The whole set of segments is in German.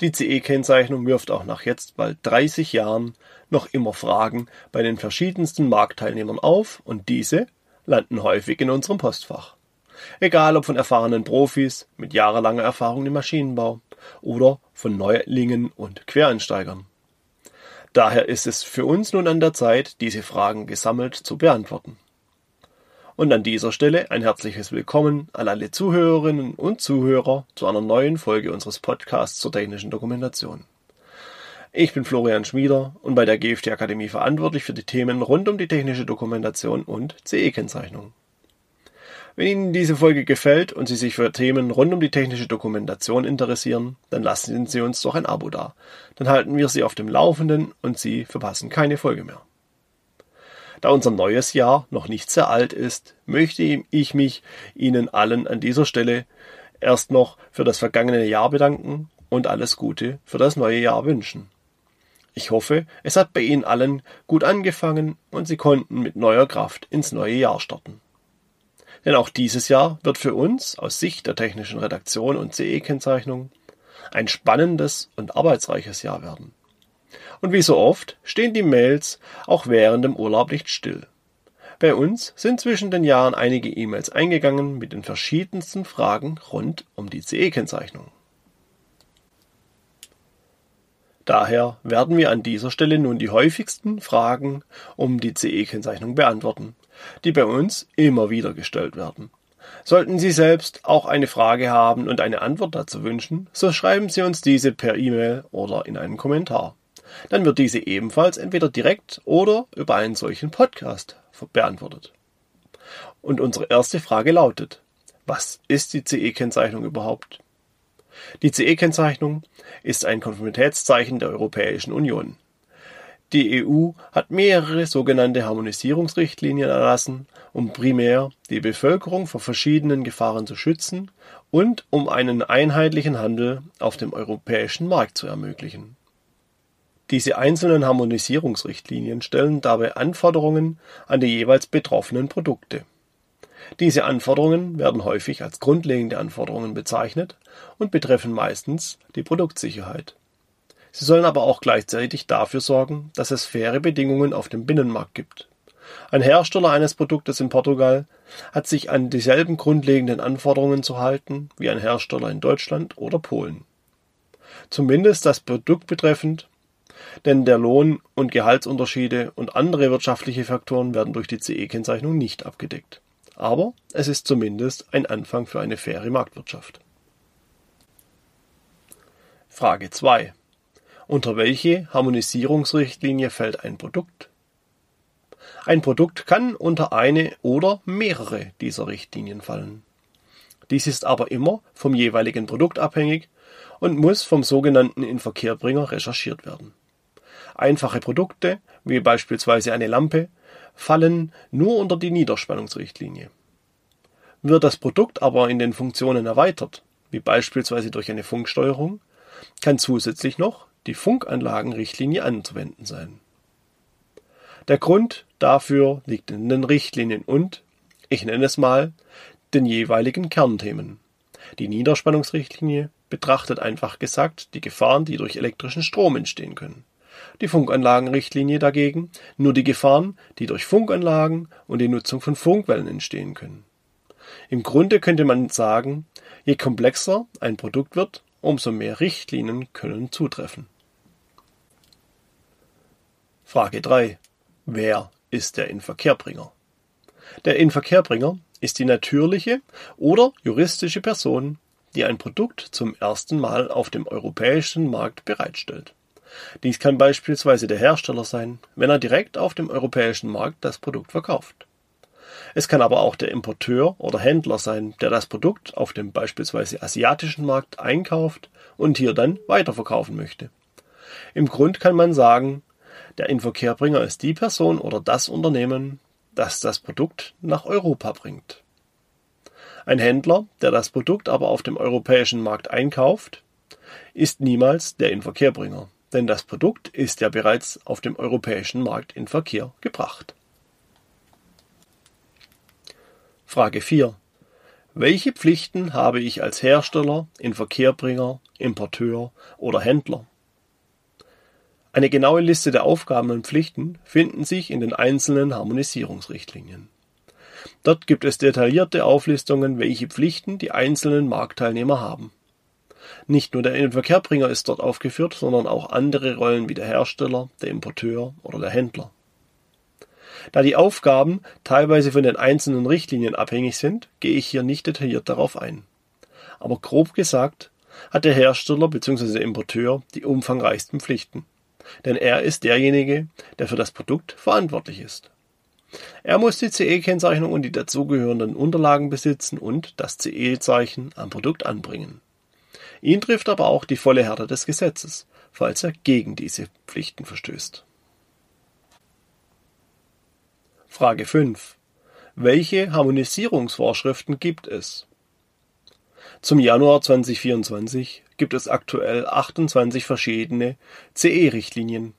Die CE-Kennzeichnung wirft auch nach jetzt bald 30 Jahren noch immer Fragen bei den verschiedensten Marktteilnehmern auf und diese landen häufig in unserem Postfach. Egal ob von erfahrenen Profis mit jahrelanger Erfahrung im Maschinenbau oder von Neulingen und Quereinsteigern. Daher ist es für uns nun an der Zeit, diese Fragen gesammelt zu beantworten. Und an dieser Stelle ein herzliches Willkommen an alle Zuhörerinnen und Zuhörer zu einer neuen Folge unseres Podcasts zur technischen Dokumentation. Ich bin Florian Schmieder und bei der GFT Akademie verantwortlich für die Themen rund um die technische Dokumentation und CE-Kennzeichnung. Wenn Ihnen diese Folge gefällt und Sie sich für Themen rund um die technische Dokumentation interessieren, dann lassen Sie uns doch ein Abo da. Dann halten wir Sie auf dem Laufenden und Sie verpassen keine Folge mehr. Da unser neues Jahr noch nicht sehr alt ist, möchte ich mich Ihnen allen an dieser Stelle erst noch für das vergangene Jahr bedanken und alles Gute für das neue Jahr wünschen. Ich hoffe, es hat bei Ihnen allen gut angefangen und Sie konnten mit neuer Kraft ins neue Jahr starten. Denn auch dieses Jahr wird für uns aus Sicht der technischen Redaktion und CE-Kennzeichnung ein spannendes und arbeitsreiches Jahr werden. Und wie so oft stehen die Mails auch während dem Urlaub nicht still. Bei uns sind zwischen den Jahren einige E-Mails eingegangen mit den verschiedensten Fragen rund um die CE-Kennzeichnung. Daher werden wir an dieser Stelle nun die häufigsten Fragen um die CE-Kennzeichnung beantworten, die bei uns immer wieder gestellt werden. Sollten Sie selbst auch eine Frage haben und eine Antwort dazu wünschen, so schreiben Sie uns diese per E-Mail oder in einen Kommentar. Dann wird diese ebenfalls entweder direkt oder über einen solchen Podcast beantwortet. Und unsere erste Frage lautet, was ist die CE-Kennzeichnung überhaupt? Die CE-Kennzeichnung ist ein Konformitätszeichen der Europäischen Union. Die EU hat mehrere sogenannte Harmonisierungsrichtlinien erlassen, um primär die Bevölkerung vor verschiedenen Gefahren zu schützen und um einen einheitlichen Handel auf dem europäischen Markt zu ermöglichen. Diese einzelnen Harmonisierungsrichtlinien stellen dabei Anforderungen an die jeweils betroffenen Produkte diese Anforderungen werden häufig als grundlegende Anforderungen bezeichnet und betreffen meistens die Produktsicherheit. Sie sollen aber auch gleichzeitig dafür sorgen, dass es faire Bedingungen auf dem Binnenmarkt gibt. Ein Hersteller eines Produktes in Portugal hat sich an dieselben grundlegenden Anforderungen zu halten wie ein Hersteller in Deutschland oder Polen. Zumindest das Produkt betreffend, denn der Lohn- und Gehaltsunterschiede und andere wirtschaftliche Faktoren werden durch die CE-Kennzeichnung nicht abgedeckt aber es ist zumindest ein Anfang für eine faire Marktwirtschaft. Frage 2. Unter welche Harmonisierungsrichtlinie fällt ein Produkt? Ein Produkt kann unter eine oder mehrere dieser Richtlinien fallen. Dies ist aber immer vom jeweiligen Produkt abhängig und muss vom sogenannten Inverkehrbringer recherchiert werden. Einfache Produkte, wie beispielsweise eine Lampe, fallen nur unter die Niederspannungsrichtlinie. Wird das Produkt aber in den Funktionen erweitert, wie beispielsweise durch eine Funksteuerung, kann zusätzlich noch die Funkanlagenrichtlinie anzuwenden sein. Der Grund dafür liegt in den Richtlinien und, ich nenne es mal, den jeweiligen Kernthemen. Die Niederspannungsrichtlinie betrachtet einfach gesagt die Gefahren, die durch elektrischen Strom entstehen können die Funkanlagenrichtlinie dagegen nur die Gefahren, die durch Funkanlagen und die Nutzung von Funkwellen entstehen können. Im Grunde könnte man sagen, je komplexer ein Produkt wird, umso mehr Richtlinien können zutreffen. Frage 3. Wer ist der Inverkehrbringer? Der Inverkehrbringer ist die natürliche oder juristische Person, die ein Produkt zum ersten Mal auf dem europäischen Markt bereitstellt. Dies kann beispielsweise der Hersteller sein, wenn er direkt auf dem europäischen Markt das Produkt verkauft. Es kann aber auch der Importeur oder Händler sein, der das Produkt auf dem beispielsweise asiatischen Markt einkauft und hier dann weiterverkaufen möchte. Im Grund kann man sagen, der Inverkehrbringer ist die Person oder das Unternehmen, das das Produkt nach Europa bringt. Ein Händler, der das Produkt aber auf dem europäischen Markt einkauft, ist niemals der Inverkehrbringer denn das Produkt ist ja bereits auf dem europäischen Markt in Verkehr gebracht. Frage 4. Welche Pflichten habe ich als Hersteller, Inverkehrbringer, Importeur oder Händler? Eine genaue Liste der Aufgaben und Pflichten finden sich in den einzelnen Harmonisierungsrichtlinien. Dort gibt es detaillierte Auflistungen, welche Pflichten die einzelnen Marktteilnehmer haben. Nicht nur der Inverkehrbringer ist dort aufgeführt, sondern auch andere Rollen wie der Hersteller, der Importeur oder der Händler. Da die Aufgaben teilweise von den einzelnen Richtlinien abhängig sind, gehe ich hier nicht detailliert darauf ein. Aber grob gesagt hat der Hersteller bzw. Importeur die umfangreichsten Pflichten, denn er ist derjenige, der für das Produkt verantwortlich ist. Er muss die CE-Kennzeichnung und die dazugehörenden Unterlagen besitzen und das CE-Zeichen am Produkt anbringen. Ihn trifft aber auch die volle Härte des Gesetzes, falls er gegen diese Pflichten verstößt. Frage 5. Welche Harmonisierungsvorschriften gibt es? Zum Januar 2024 gibt es aktuell 28 verschiedene CE-Richtlinien.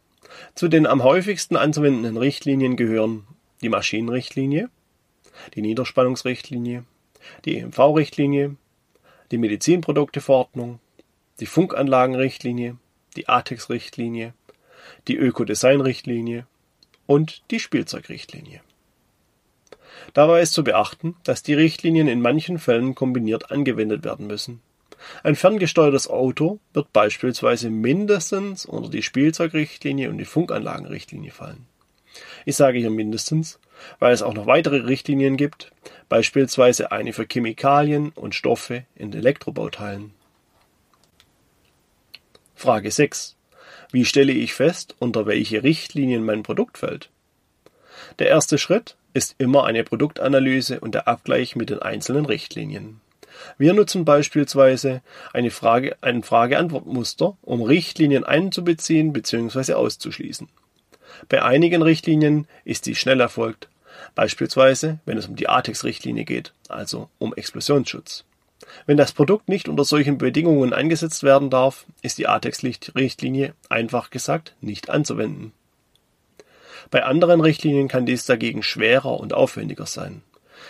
Zu den am häufigsten anzuwendenden Richtlinien gehören die Maschinenrichtlinie, die Niederspannungsrichtlinie, die EMV-Richtlinie, die Medizinprodukteverordnung, die Funkanlagenrichtlinie, die ATEX-Richtlinie, die Ökodesign-Richtlinie und die Spielzeugrichtlinie. Dabei ist zu beachten, dass die Richtlinien in manchen Fällen kombiniert angewendet werden müssen. Ein ferngesteuertes Auto wird beispielsweise mindestens unter die Spielzeugrichtlinie und die Funkanlagenrichtlinie fallen. Ich sage hier mindestens, weil es auch noch weitere Richtlinien gibt, beispielsweise eine für Chemikalien und Stoffe in Elektrobauteilen. Frage 6. Wie stelle ich fest, unter welche Richtlinien mein Produkt fällt? Der erste Schritt ist immer eine Produktanalyse und der Abgleich mit den einzelnen Richtlinien. Wir nutzen beispielsweise eine Frage, ein Frage-Antwort-Muster, um Richtlinien einzubeziehen bzw. auszuschließen. Bei einigen Richtlinien ist dies schnell erfolgt, beispielsweise wenn es um die ATEX-Richtlinie geht, also um Explosionsschutz. Wenn das Produkt nicht unter solchen Bedingungen eingesetzt werden darf, ist die ATEX-Richtlinie einfach gesagt nicht anzuwenden. Bei anderen Richtlinien kann dies dagegen schwerer und aufwendiger sein.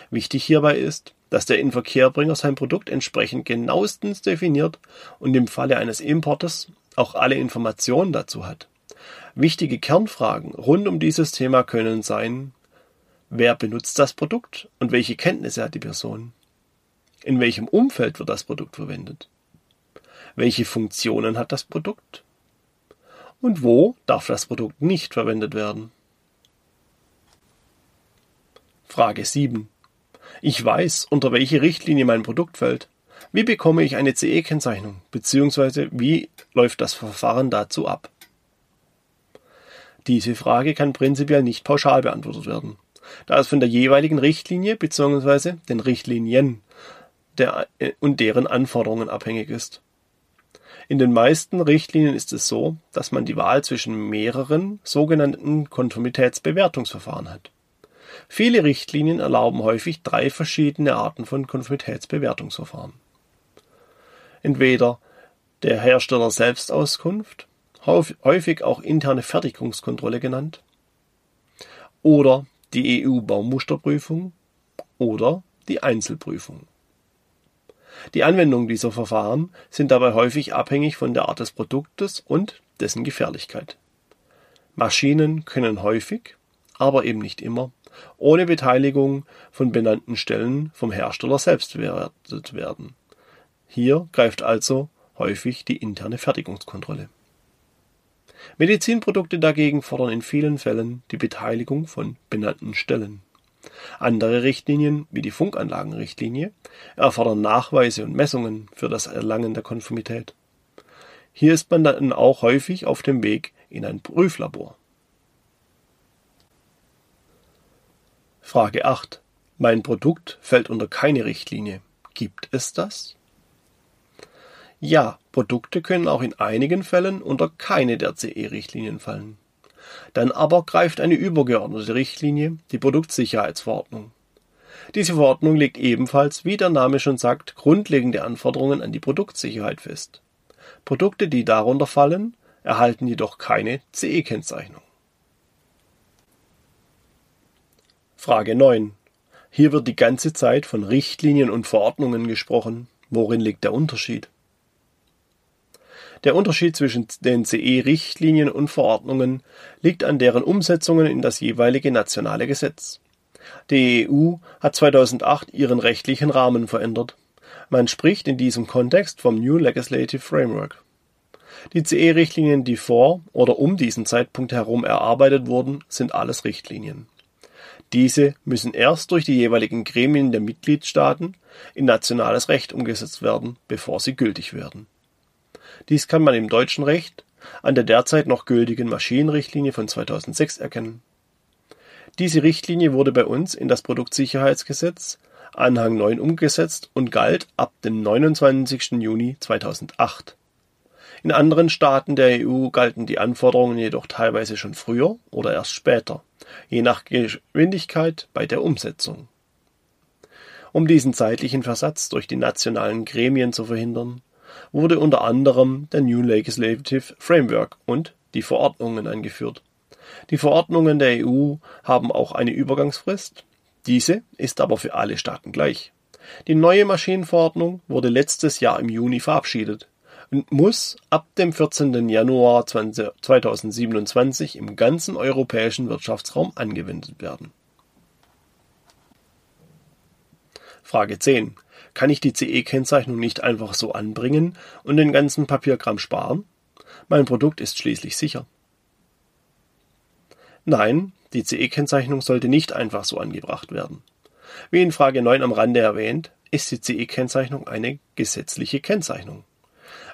Wichtig hierbei ist, dass der Inverkehrbringer sein Produkt entsprechend genauestens definiert und im Falle eines Importes auch alle Informationen dazu hat. Wichtige Kernfragen rund um dieses Thema können sein, wer benutzt das Produkt und welche Kenntnisse hat die Person? In welchem Umfeld wird das Produkt verwendet? Welche Funktionen hat das Produkt? Und wo darf das Produkt nicht verwendet werden? Frage 7. Ich weiß, unter welche Richtlinie mein Produkt fällt. Wie bekomme ich eine CE-Kennzeichnung, beziehungsweise wie läuft das Verfahren dazu ab? Diese Frage kann prinzipiell nicht pauschal beantwortet werden, da es von der jeweiligen Richtlinie bzw. den Richtlinien der, äh, und deren Anforderungen abhängig ist. In den meisten Richtlinien ist es so, dass man die Wahl zwischen mehreren sogenannten Konformitätsbewertungsverfahren hat. Viele Richtlinien erlauben häufig drei verschiedene Arten von Konformitätsbewertungsverfahren. Entweder der Hersteller Selbstauskunft, häufig auch interne Fertigungskontrolle genannt, oder die EU-Baumusterprüfung oder die Einzelprüfung. Die Anwendung dieser Verfahren sind dabei häufig abhängig von der Art des Produktes und dessen Gefährlichkeit. Maschinen können häufig, aber eben nicht immer, ohne Beteiligung von benannten Stellen vom Hersteller selbst bewertet werden. Hier greift also häufig die interne Fertigungskontrolle. Medizinprodukte dagegen fordern in vielen Fällen die Beteiligung von benannten Stellen. Andere Richtlinien, wie die Funkanlagenrichtlinie, erfordern Nachweise und Messungen für das Erlangen der Konformität. Hier ist man dann auch häufig auf dem Weg in ein Prüflabor. Frage 8. Mein Produkt fällt unter keine Richtlinie. Gibt es das? Ja, Produkte können auch in einigen Fällen unter keine der CE-Richtlinien fallen. Dann aber greift eine übergeordnete Richtlinie, die Produktsicherheitsverordnung. Diese Verordnung legt ebenfalls, wie der Name schon sagt, grundlegende Anforderungen an die Produktsicherheit fest. Produkte, die darunter fallen, erhalten jedoch keine CE-Kennzeichnung. Frage 9. Hier wird die ganze Zeit von Richtlinien und Verordnungen gesprochen. Worin liegt der Unterschied? Der Unterschied zwischen den CE-Richtlinien und Verordnungen liegt an deren Umsetzungen in das jeweilige nationale Gesetz. Die EU hat 2008 ihren rechtlichen Rahmen verändert. Man spricht in diesem Kontext vom New Legislative Framework. Die CE-Richtlinien, die vor oder um diesen Zeitpunkt herum erarbeitet wurden, sind alles Richtlinien. Diese müssen erst durch die jeweiligen Gremien der Mitgliedstaaten in nationales Recht umgesetzt werden, bevor sie gültig werden. Dies kann man im deutschen Recht an der derzeit noch gültigen Maschinenrichtlinie von 2006 erkennen. Diese Richtlinie wurde bei uns in das Produktsicherheitsgesetz Anhang 9 umgesetzt und galt ab dem 29. Juni 2008. In anderen Staaten der EU galten die Anforderungen jedoch teilweise schon früher oder erst später, je nach Geschwindigkeit bei der Umsetzung. Um diesen zeitlichen Versatz durch die nationalen Gremien zu verhindern, wurde unter anderem der New Legislative Framework und die Verordnungen eingeführt. Die Verordnungen der EU haben auch eine Übergangsfrist. Diese ist aber für alle Staaten gleich. Die neue Maschinenverordnung wurde letztes Jahr im Juni verabschiedet und muss ab dem 14. Januar 2027 im ganzen europäischen Wirtschaftsraum angewendet werden. Frage 10. Kann ich die CE-Kennzeichnung nicht einfach so anbringen und den ganzen Papierkram sparen? Mein Produkt ist schließlich sicher. Nein, die CE-Kennzeichnung sollte nicht einfach so angebracht werden. Wie in Frage 9 am Rande erwähnt, ist die CE-Kennzeichnung eine gesetzliche Kennzeichnung.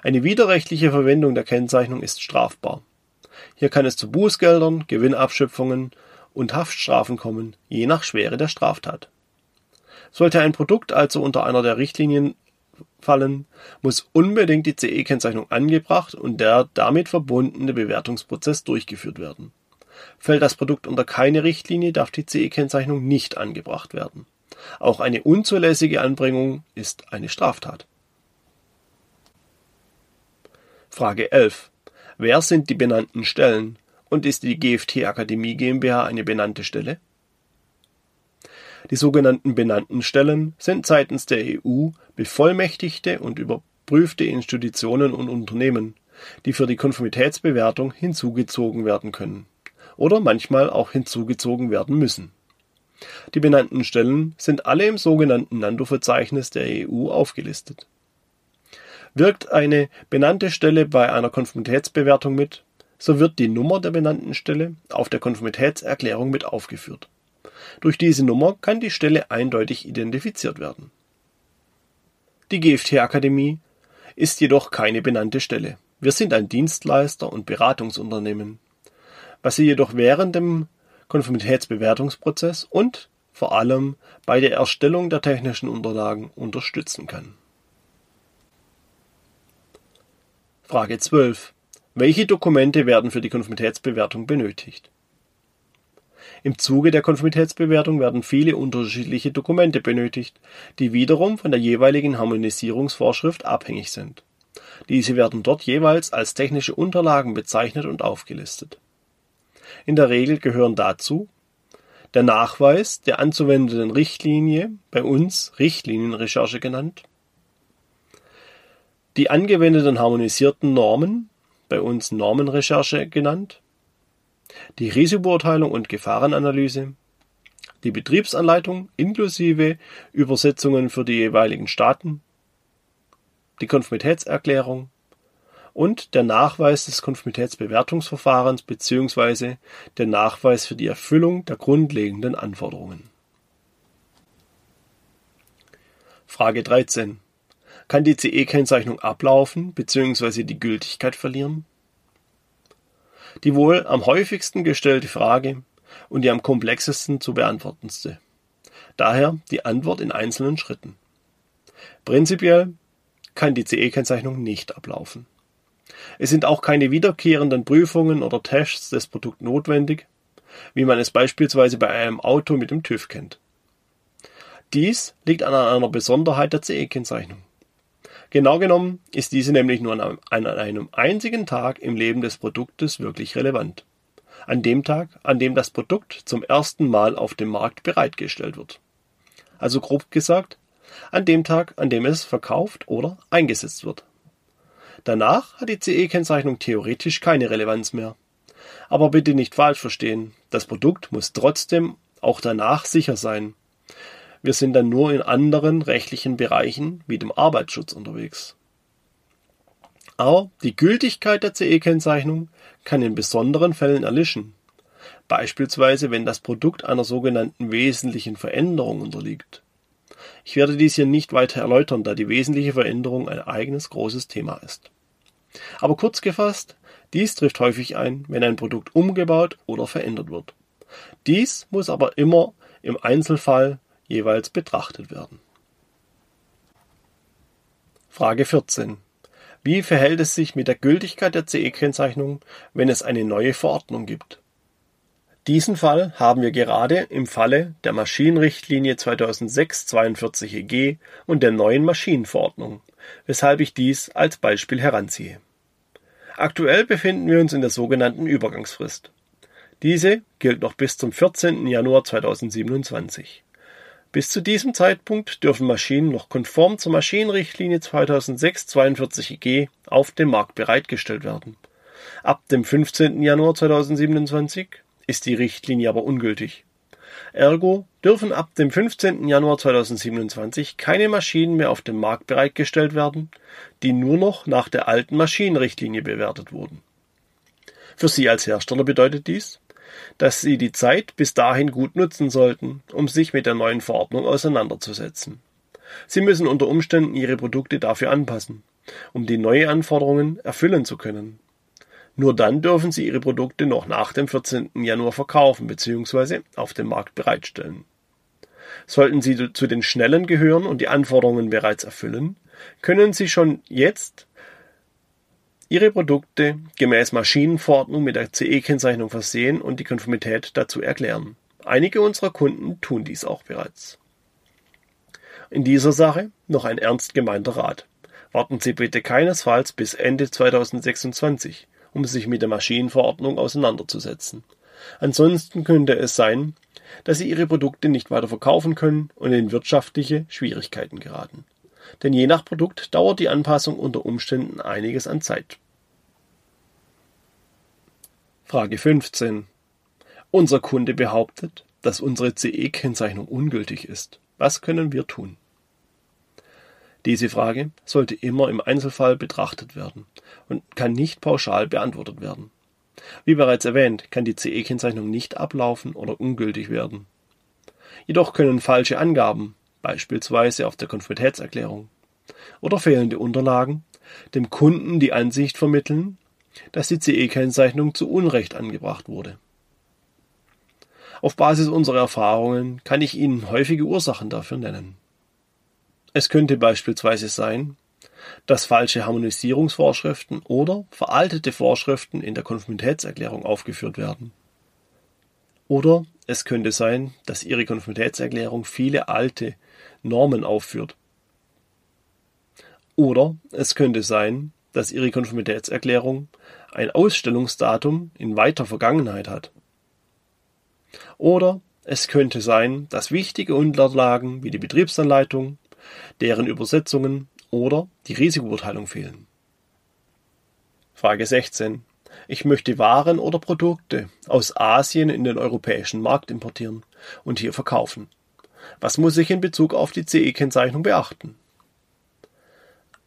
Eine widerrechtliche Verwendung der Kennzeichnung ist strafbar. Hier kann es zu Bußgeldern, Gewinnabschöpfungen und Haftstrafen kommen, je nach Schwere der Straftat. Sollte ein Produkt also unter einer der Richtlinien fallen, muss unbedingt die CE-Kennzeichnung angebracht und der damit verbundene Bewertungsprozess durchgeführt werden. Fällt das Produkt unter keine Richtlinie, darf die CE-Kennzeichnung nicht angebracht werden. Auch eine unzulässige Anbringung ist eine Straftat. Frage 11. Wer sind die benannten Stellen und ist die GFT Akademie GmbH eine benannte Stelle? Die sogenannten benannten Stellen sind seitens der EU bevollmächtigte und überprüfte Institutionen und Unternehmen, die für die Konformitätsbewertung hinzugezogen werden können oder manchmal auch hinzugezogen werden müssen. Die benannten Stellen sind alle im sogenannten Nando-Verzeichnis der EU aufgelistet. Wirkt eine benannte Stelle bei einer Konformitätsbewertung mit, so wird die Nummer der benannten Stelle auf der Konformitätserklärung mit aufgeführt. Durch diese Nummer kann die Stelle eindeutig identifiziert werden. Die GFT-Akademie ist jedoch keine benannte Stelle. Wir sind ein Dienstleister und Beratungsunternehmen, was Sie jedoch während dem Konformitätsbewertungsprozess und vor allem bei der Erstellung der technischen Unterlagen unterstützen kann. Frage 12. Welche Dokumente werden für die Konformitätsbewertung benötigt? Im Zuge der Konformitätsbewertung werden viele unterschiedliche Dokumente benötigt, die wiederum von der jeweiligen Harmonisierungsvorschrift abhängig sind. Diese werden dort jeweils als technische Unterlagen bezeichnet und aufgelistet. In der Regel gehören dazu der Nachweis der anzuwendenden Richtlinie, bei uns Richtlinienrecherche genannt, die angewendeten harmonisierten Normen, bei uns Normenrecherche genannt, die Risikobeurteilung und Gefahrenanalyse, die Betriebsanleitung inklusive Übersetzungen für die jeweiligen Staaten, die Konformitätserklärung und der Nachweis des Konformitätsbewertungsverfahrens bzw. der Nachweis für die Erfüllung der grundlegenden Anforderungen. Frage 13. Kann die CE-Kennzeichnung ablaufen bzw. die Gültigkeit verlieren? Die wohl am häufigsten gestellte Frage und die am komplexesten zu beantwortendste. Daher die Antwort in einzelnen Schritten. Prinzipiell kann die CE-Kennzeichnung nicht ablaufen. Es sind auch keine wiederkehrenden Prüfungen oder Tests des Produkts notwendig, wie man es beispielsweise bei einem Auto mit dem TÜV kennt. Dies liegt an einer Besonderheit der CE-Kennzeichnung. Genau genommen ist diese nämlich nur an einem einzigen Tag im Leben des Produktes wirklich relevant. An dem Tag, an dem das Produkt zum ersten Mal auf dem Markt bereitgestellt wird. Also grob gesagt, an dem Tag, an dem es verkauft oder eingesetzt wird. Danach hat die CE-Kennzeichnung theoretisch keine Relevanz mehr. Aber bitte nicht falsch verstehen, das Produkt muss trotzdem auch danach sicher sein. Wir sind dann nur in anderen rechtlichen Bereichen wie dem Arbeitsschutz unterwegs. Aber die Gültigkeit der CE-Kennzeichnung kann in besonderen Fällen erlischen. Beispielsweise, wenn das Produkt einer sogenannten wesentlichen Veränderung unterliegt. Ich werde dies hier nicht weiter erläutern, da die wesentliche Veränderung ein eigenes großes Thema ist. Aber kurz gefasst, dies trifft häufig ein, wenn ein Produkt umgebaut oder verändert wird. Dies muss aber immer im Einzelfall jeweils betrachtet werden. Frage 14. Wie verhält es sich mit der Gültigkeit der CE-Kennzeichnung, wenn es eine neue Verordnung gibt? Diesen Fall haben wir gerade im Falle der Maschinenrichtlinie 2006-42 EG und der neuen Maschinenverordnung, weshalb ich dies als Beispiel heranziehe. Aktuell befinden wir uns in der sogenannten Übergangsfrist. Diese gilt noch bis zum 14. Januar 2027. Bis zu diesem Zeitpunkt dürfen Maschinen noch konform zur Maschinenrichtlinie 2006-42 EG auf dem Markt bereitgestellt werden. Ab dem 15. Januar 2027 ist die Richtlinie aber ungültig. Ergo dürfen ab dem 15. Januar 2027 keine Maschinen mehr auf dem Markt bereitgestellt werden, die nur noch nach der alten Maschinenrichtlinie bewertet wurden. Für Sie als Hersteller bedeutet dies, dass Sie die Zeit bis dahin gut nutzen sollten, um sich mit der neuen Verordnung auseinanderzusetzen. Sie müssen unter Umständen Ihre Produkte dafür anpassen, um die neuen Anforderungen erfüllen zu können. Nur dann dürfen Sie Ihre Produkte noch nach dem 14. Januar verkaufen bzw. auf dem Markt bereitstellen. Sollten Sie zu den Schnellen gehören und die Anforderungen bereits erfüllen, können Sie schon jetzt Ihre Produkte gemäß Maschinenverordnung mit der CE-Kennzeichnung versehen und die Konformität dazu erklären. Einige unserer Kunden tun dies auch bereits. In dieser Sache noch ein ernst gemeinter Rat. Warten Sie bitte keinesfalls bis Ende 2026, um sich mit der Maschinenverordnung auseinanderzusetzen. Ansonsten könnte es sein, dass sie ihre Produkte nicht weiter verkaufen können und in wirtschaftliche Schwierigkeiten geraten. Denn je nach Produkt dauert die Anpassung unter Umständen einiges an Zeit. Frage 15. Unser Kunde behauptet, dass unsere CE-Kennzeichnung ungültig ist. Was können wir tun? Diese Frage sollte immer im Einzelfall betrachtet werden und kann nicht pauschal beantwortet werden. Wie bereits erwähnt, kann die CE-Kennzeichnung nicht ablaufen oder ungültig werden. Jedoch können falsche Angaben, beispielsweise auf der Konformitätserklärung, oder fehlende Unterlagen dem Kunden die Ansicht vermitteln, dass die CE-Kennzeichnung zu Unrecht angebracht wurde. Auf Basis unserer Erfahrungen kann ich Ihnen häufige Ursachen dafür nennen. Es könnte beispielsweise sein, dass falsche Harmonisierungsvorschriften oder veraltete Vorschriften in der Konformitätserklärung aufgeführt werden. Oder es könnte sein, dass Ihre Konformitätserklärung viele alte Normen aufführt. Oder es könnte sein, dass Ihre Konformitätserklärung ein Ausstellungsdatum in weiter Vergangenheit hat. Oder es könnte sein, dass wichtige Unterlagen wie die Betriebsanleitung, deren Übersetzungen oder die Risikobeurteilung fehlen. Frage 16. Ich möchte Waren oder Produkte aus Asien in den europäischen Markt importieren und hier verkaufen. Was muss ich in Bezug auf die CE-Kennzeichnung beachten?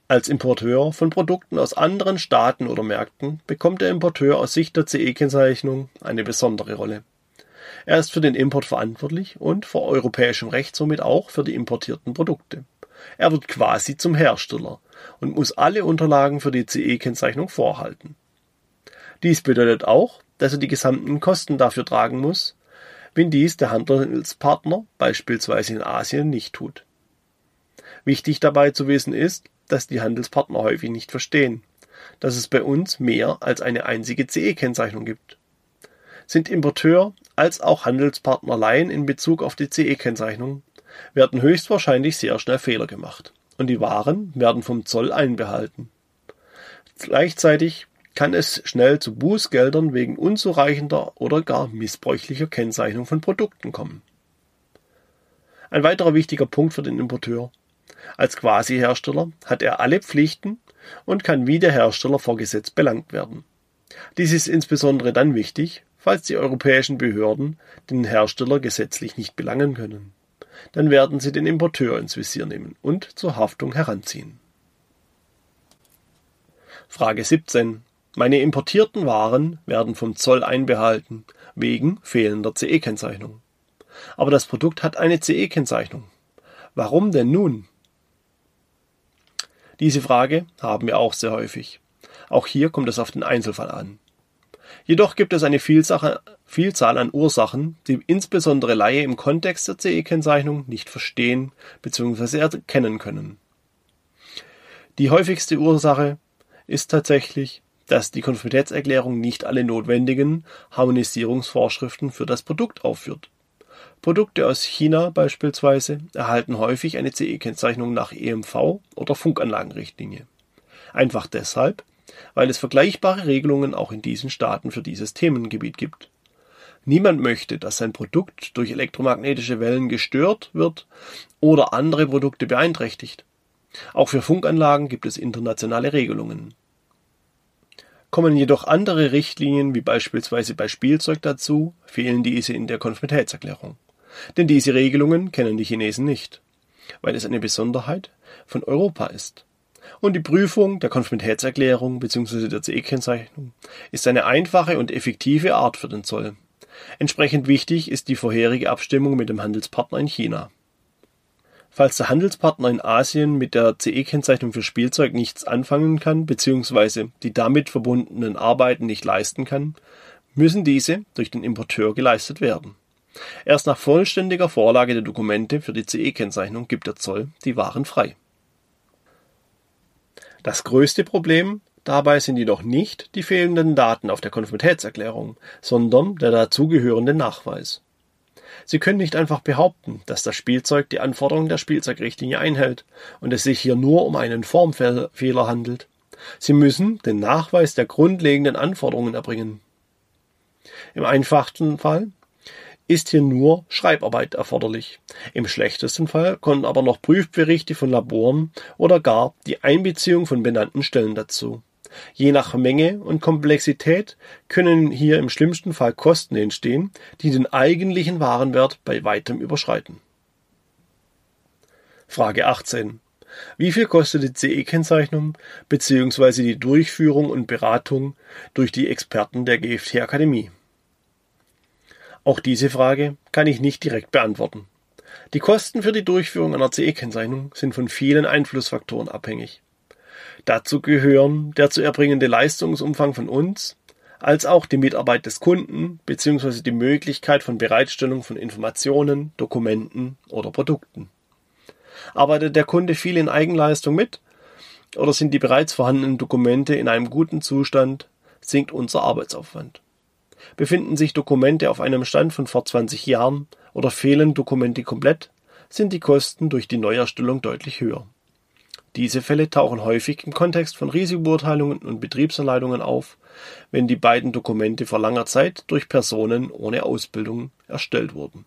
Als Importeur von Produkten aus anderen Staaten oder Märkten bekommt der Importeur aus Sicht der CE-Kennzeichnung eine besondere Rolle. Er ist für den Import verantwortlich und vor europäischem Recht somit auch für die importierten Produkte. Er wird quasi zum Hersteller und muss alle Unterlagen für die CE-Kennzeichnung vorhalten. Dies bedeutet auch, dass er die gesamten Kosten dafür tragen muss, wenn dies der Handelspartner beispielsweise in Asien nicht tut. Wichtig dabei zu wissen ist, dass die Handelspartner häufig nicht verstehen, dass es bei uns mehr als eine einzige CE-Kennzeichnung gibt. Sind Importeur als auch Handelspartner Laien in Bezug auf die CE-Kennzeichnung, werden höchstwahrscheinlich sehr schnell Fehler gemacht und die Waren werden vom Zoll einbehalten. Gleichzeitig kann es schnell zu Bußgeldern wegen unzureichender oder gar missbräuchlicher Kennzeichnung von Produkten kommen. Ein weiterer wichtiger Punkt für den Importeur. Als Quasi-Hersteller hat er alle Pflichten und kann wie der Hersteller vor Gesetz belangt werden. Dies ist insbesondere dann wichtig, falls die europäischen Behörden den Hersteller gesetzlich nicht belangen können. Dann werden sie den Importeur ins Visier nehmen und zur Haftung heranziehen. Frage 17. Meine importierten Waren werden vom Zoll einbehalten, wegen fehlender CE-Kennzeichnung. Aber das Produkt hat eine CE-Kennzeichnung. Warum denn nun? Diese Frage haben wir auch sehr häufig. Auch hier kommt es auf den Einzelfall an. Jedoch gibt es eine Vielzahl an Ursachen, die insbesondere Laie im Kontext der CE-Kennzeichnung nicht verstehen bzw. erkennen können. Die häufigste Ursache ist tatsächlich, dass die Konformitätserklärung nicht alle notwendigen Harmonisierungsvorschriften für das Produkt aufführt. Produkte aus China beispielsweise erhalten häufig eine CE-Kennzeichnung nach EMV oder Funkanlagenrichtlinie. Einfach deshalb, weil es vergleichbare Regelungen auch in diesen Staaten für dieses Themengebiet gibt. Niemand möchte, dass sein Produkt durch elektromagnetische Wellen gestört wird oder andere Produkte beeinträchtigt. Auch für Funkanlagen gibt es internationale Regelungen. Kommen jedoch andere Richtlinien, wie beispielsweise bei Spielzeug dazu, fehlen diese in der Konformitätserklärung. Denn diese Regelungen kennen die Chinesen nicht, weil es eine Besonderheit von Europa ist. Und die Prüfung der Konformitätserklärung bzw. der CE-Kennzeichnung ist eine einfache und effektive Art für den Zoll. Entsprechend wichtig ist die vorherige Abstimmung mit dem Handelspartner in China. Falls der Handelspartner in Asien mit der CE-Kennzeichnung für Spielzeug nichts anfangen kann bzw. die damit verbundenen Arbeiten nicht leisten kann, müssen diese durch den Importeur geleistet werden. Erst nach vollständiger Vorlage der Dokumente für die CE-Kennzeichnung gibt der Zoll die Waren frei. Das größte Problem dabei sind jedoch nicht die fehlenden Daten auf der Konformitätserklärung, sondern der dazugehörende Nachweis. Sie können nicht einfach behaupten, dass das Spielzeug die Anforderungen der Spielzeugrichtlinie einhält und es sich hier nur um einen Formfehler handelt. Sie müssen den Nachweis der grundlegenden Anforderungen erbringen. Im einfachsten Fall ist hier nur Schreibarbeit erforderlich. Im schlechtesten Fall kommen aber noch Prüfberichte von Laboren oder gar die Einbeziehung von benannten Stellen dazu. Je nach Menge und Komplexität können hier im schlimmsten Fall Kosten entstehen, die den eigentlichen Warenwert bei weitem überschreiten. Frage 18. Wie viel kostet die CE-Kennzeichnung bzw. die Durchführung und Beratung durch die Experten der GFT Akademie? Auch diese Frage kann ich nicht direkt beantworten. Die Kosten für die Durchführung einer CE-Kennzeichnung sind von vielen Einflussfaktoren abhängig. Dazu gehören der zu erbringende Leistungsumfang von uns, als auch die Mitarbeit des Kunden bzw. die Möglichkeit von Bereitstellung von Informationen, Dokumenten oder Produkten. Arbeitet der Kunde viel in Eigenleistung mit oder sind die bereits vorhandenen Dokumente in einem guten Zustand, sinkt unser Arbeitsaufwand. Befinden sich Dokumente auf einem Stand von vor 20 Jahren oder fehlen Dokumente komplett, sind die Kosten durch die Neuerstellung deutlich höher. Diese Fälle tauchen häufig im Kontext von Risikobeurteilungen und Betriebsanleitungen auf, wenn die beiden Dokumente vor langer Zeit durch Personen ohne Ausbildung erstellt wurden.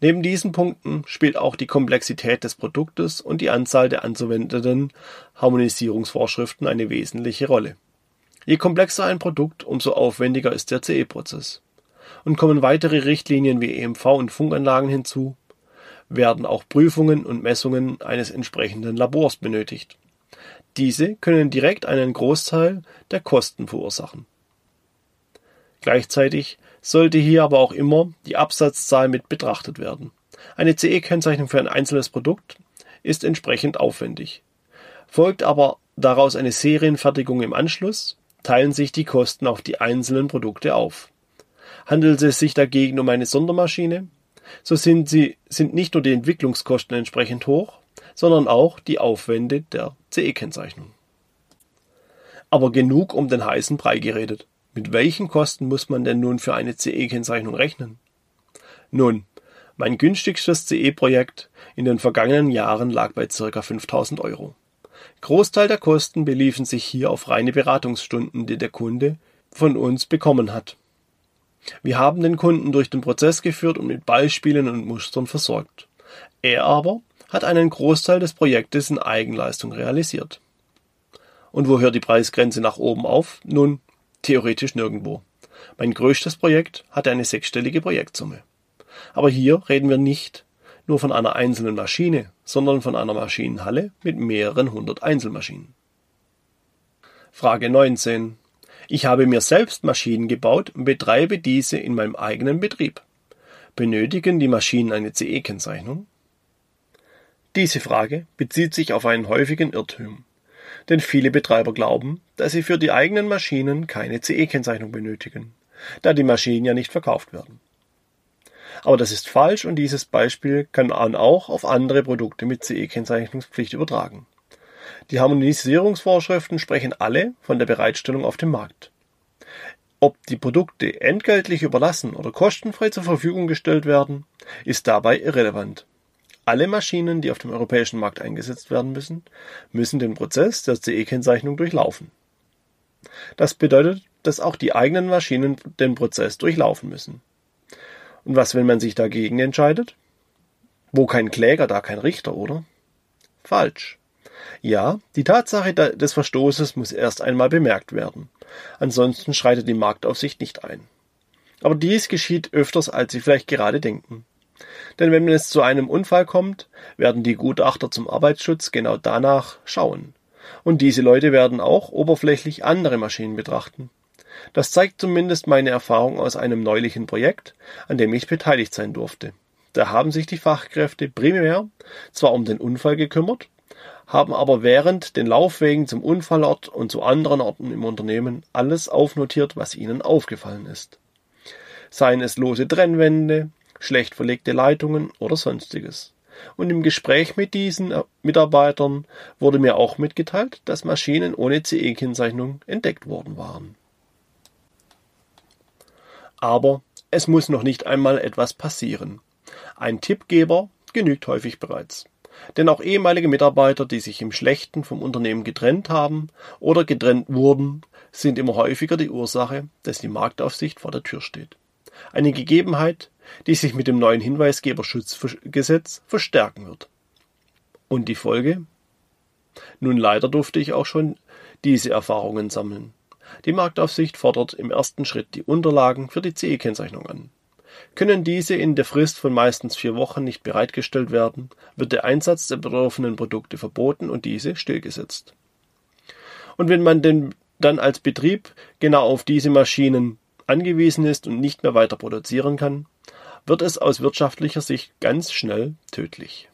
Neben diesen Punkten spielt auch die Komplexität des Produktes und die Anzahl der anzuwendenden Harmonisierungsvorschriften eine wesentliche Rolle. Je komplexer ein Produkt, umso aufwendiger ist der CE-Prozess. Und kommen weitere Richtlinien wie EMV und Funkanlagen hinzu, werden auch Prüfungen und Messungen eines entsprechenden Labors benötigt. Diese können direkt einen Großteil der Kosten verursachen. Gleichzeitig sollte hier aber auch immer die Absatzzahl mit betrachtet werden. Eine CE-Kennzeichnung für ein einzelnes Produkt ist entsprechend aufwendig. Folgt aber daraus eine Serienfertigung im Anschluss, teilen sich die Kosten auf die einzelnen Produkte auf. Handelt es sich dagegen um eine Sondermaschine, so sind, sie, sind nicht nur die Entwicklungskosten entsprechend hoch, sondern auch die Aufwände der CE-Kennzeichnung. Aber genug um den heißen Brei geredet. Mit welchen Kosten muss man denn nun für eine CE-Kennzeichnung rechnen? Nun, mein günstigstes CE-Projekt in den vergangenen Jahren lag bei ca. 5000 Euro. Großteil der Kosten beliefen sich hier auf reine Beratungsstunden, die der Kunde von uns bekommen hat. Wir haben den Kunden durch den Prozess geführt und mit Beispielen und Mustern versorgt. Er aber hat einen Großteil des Projektes in Eigenleistung realisiert. Und wo hört die Preisgrenze nach oben auf? Nun, theoretisch nirgendwo. Mein größtes Projekt hatte eine sechsstellige Projektsumme. Aber hier reden wir nicht nur von einer einzelnen Maschine, sondern von einer Maschinenhalle mit mehreren hundert Einzelmaschinen. Frage 19. Ich habe mir selbst Maschinen gebaut und betreibe diese in meinem eigenen Betrieb. Benötigen die Maschinen eine CE-Kennzeichnung? Diese Frage bezieht sich auf einen häufigen Irrtum. Denn viele Betreiber glauben, dass sie für die eigenen Maschinen keine CE-Kennzeichnung benötigen, da die Maschinen ja nicht verkauft werden. Aber das ist falsch und dieses Beispiel kann man auch auf andere Produkte mit CE-Kennzeichnungspflicht übertragen. Die Harmonisierungsvorschriften sprechen alle von der Bereitstellung auf dem Markt. Ob die Produkte entgeltlich überlassen oder kostenfrei zur Verfügung gestellt werden, ist dabei irrelevant. Alle Maschinen, die auf dem europäischen Markt eingesetzt werden müssen, müssen den Prozess der CE-Kennzeichnung durchlaufen. Das bedeutet, dass auch die eigenen Maschinen den Prozess durchlaufen müssen. Und was, wenn man sich dagegen entscheidet? Wo kein Kläger, da kein Richter, oder? Falsch. Ja, die Tatsache des Verstoßes muss erst einmal bemerkt werden. Ansonsten schreitet die Marktaufsicht nicht ein. Aber dies geschieht öfters, als Sie vielleicht gerade denken. Denn wenn es zu einem Unfall kommt, werden die Gutachter zum Arbeitsschutz genau danach schauen. Und diese Leute werden auch oberflächlich andere Maschinen betrachten. Das zeigt zumindest meine Erfahrung aus einem neulichen Projekt, an dem ich beteiligt sein durfte. Da haben sich die Fachkräfte primär zwar um den Unfall gekümmert, haben aber während den Laufwegen zum Unfallort und zu anderen Orten im Unternehmen alles aufnotiert, was ihnen aufgefallen ist. Seien es lose Trennwände, schlecht verlegte Leitungen oder sonstiges. Und im Gespräch mit diesen Mitarbeitern wurde mir auch mitgeteilt, dass Maschinen ohne CE-Kennzeichnung entdeckt worden waren. Aber es muss noch nicht einmal etwas passieren. Ein Tippgeber genügt häufig bereits. Denn auch ehemalige Mitarbeiter, die sich im Schlechten vom Unternehmen getrennt haben oder getrennt wurden, sind immer häufiger die Ursache, dass die Marktaufsicht vor der Tür steht. Eine Gegebenheit, die sich mit dem neuen Hinweisgeberschutzgesetz verstärken wird. Und die Folge? Nun leider durfte ich auch schon diese Erfahrungen sammeln. Die Marktaufsicht fordert im ersten Schritt die Unterlagen für die CE-Kennzeichnung an. Können diese in der Frist von meistens vier Wochen nicht bereitgestellt werden, wird der Einsatz der betroffenen Produkte verboten und diese stillgesetzt. Und wenn man denn dann als Betrieb genau auf diese Maschinen angewiesen ist und nicht mehr weiter produzieren kann, wird es aus wirtschaftlicher Sicht ganz schnell tödlich.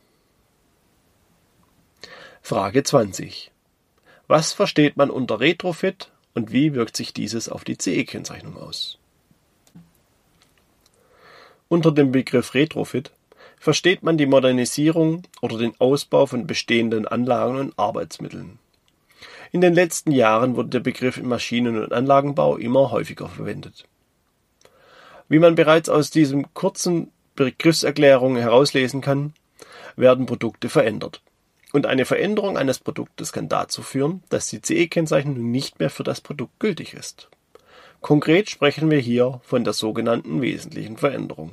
Frage 20. Was versteht man unter Retrofit und wie wirkt sich dieses auf die CE-Kennzeichnung aus? Unter dem Begriff Retrofit versteht man die Modernisierung oder den Ausbau von bestehenden Anlagen und Arbeitsmitteln. In den letzten Jahren wurde der Begriff im Maschinen- und Anlagenbau immer häufiger verwendet. Wie man bereits aus diesem kurzen Begriffserklärung herauslesen kann, werden Produkte verändert. Und eine Veränderung eines Produktes kann dazu führen, dass die CE-Kennzeichnung nicht mehr für das Produkt gültig ist. Konkret sprechen wir hier von der sogenannten wesentlichen Veränderung.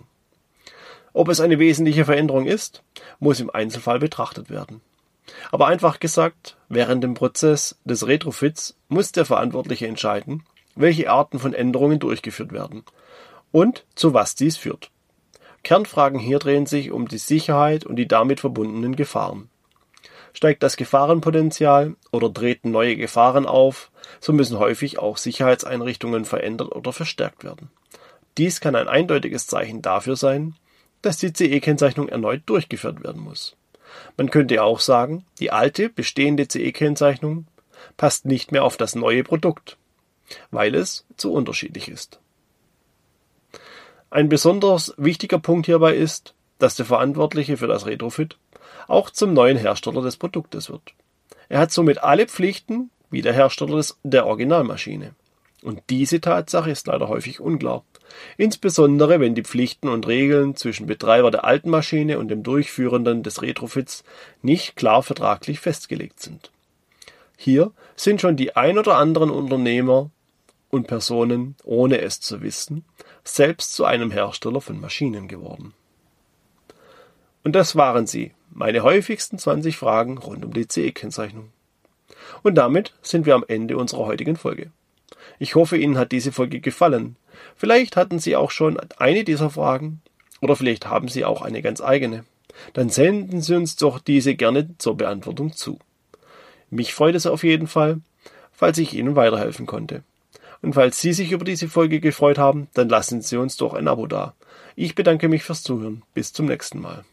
Ob es eine wesentliche Veränderung ist, muss im Einzelfall betrachtet werden. Aber einfach gesagt, während dem Prozess des Retrofits muss der Verantwortliche entscheiden, welche Arten von Änderungen durchgeführt werden und zu was dies führt. Kernfragen hier drehen sich um die Sicherheit und die damit verbundenen Gefahren. Steigt das Gefahrenpotenzial oder treten neue Gefahren auf, so müssen häufig auch Sicherheitseinrichtungen verändert oder verstärkt werden. Dies kann ein eindeutiges Zeichen dafür sein, dass die CE-Kennzeichnung erneut durchgeführt werden muss. Man könnte auch sagen, die alte, bestehende CE-Kennzeichnung passt nicht mehr auf das neue Produkt, weil es zu unterschiedlich ist. Ein besonders wichtiger Punkt hierbei ist, dass der Verantwortliche für das Retrofit auch zum neuen Hersteller des Produktes wird. Er hat somit alle Pflichten wie der Hersteller des, der Originalmaschine. Und diese Tatsache ist leider häufig unklar. Insbesondere wenn die Pflichten und Regeln zwischen Betreiber der alten Maschine und dem Durchführenden des Retrofits nicht klar vertraglich festgelegt sind. Hier sind schon die ein oder anderen Unternehmer und Personen, ohne es zu wissen, selbst zu einem Hersteller von Maschinen geworden. Und das waren sie, meine häufigsten 20 Fragen rund um die CE-Kennzeichnung. Und damit sind wir am Ende unserer heutigen Folge. Ich hoffe, Ihnen hat diese Folge gefallen. Vielleicht hatten Sie auch schon eine dieser Fragen oder vielleicht haben Sie auch eine ganz eigene. Dann senden Sie uns doch diese gerne zur Beantwortung zu. Mich freut es auf jeden Fall, falls ich Ihnen weiterhelfen konnte. Und falls Sie sich über diese Folge gefreut haben, dann lassen Sie uns doch ein Abo da. Ich bedanke mich fürs Zuhören. Bis zum nächsten Mal.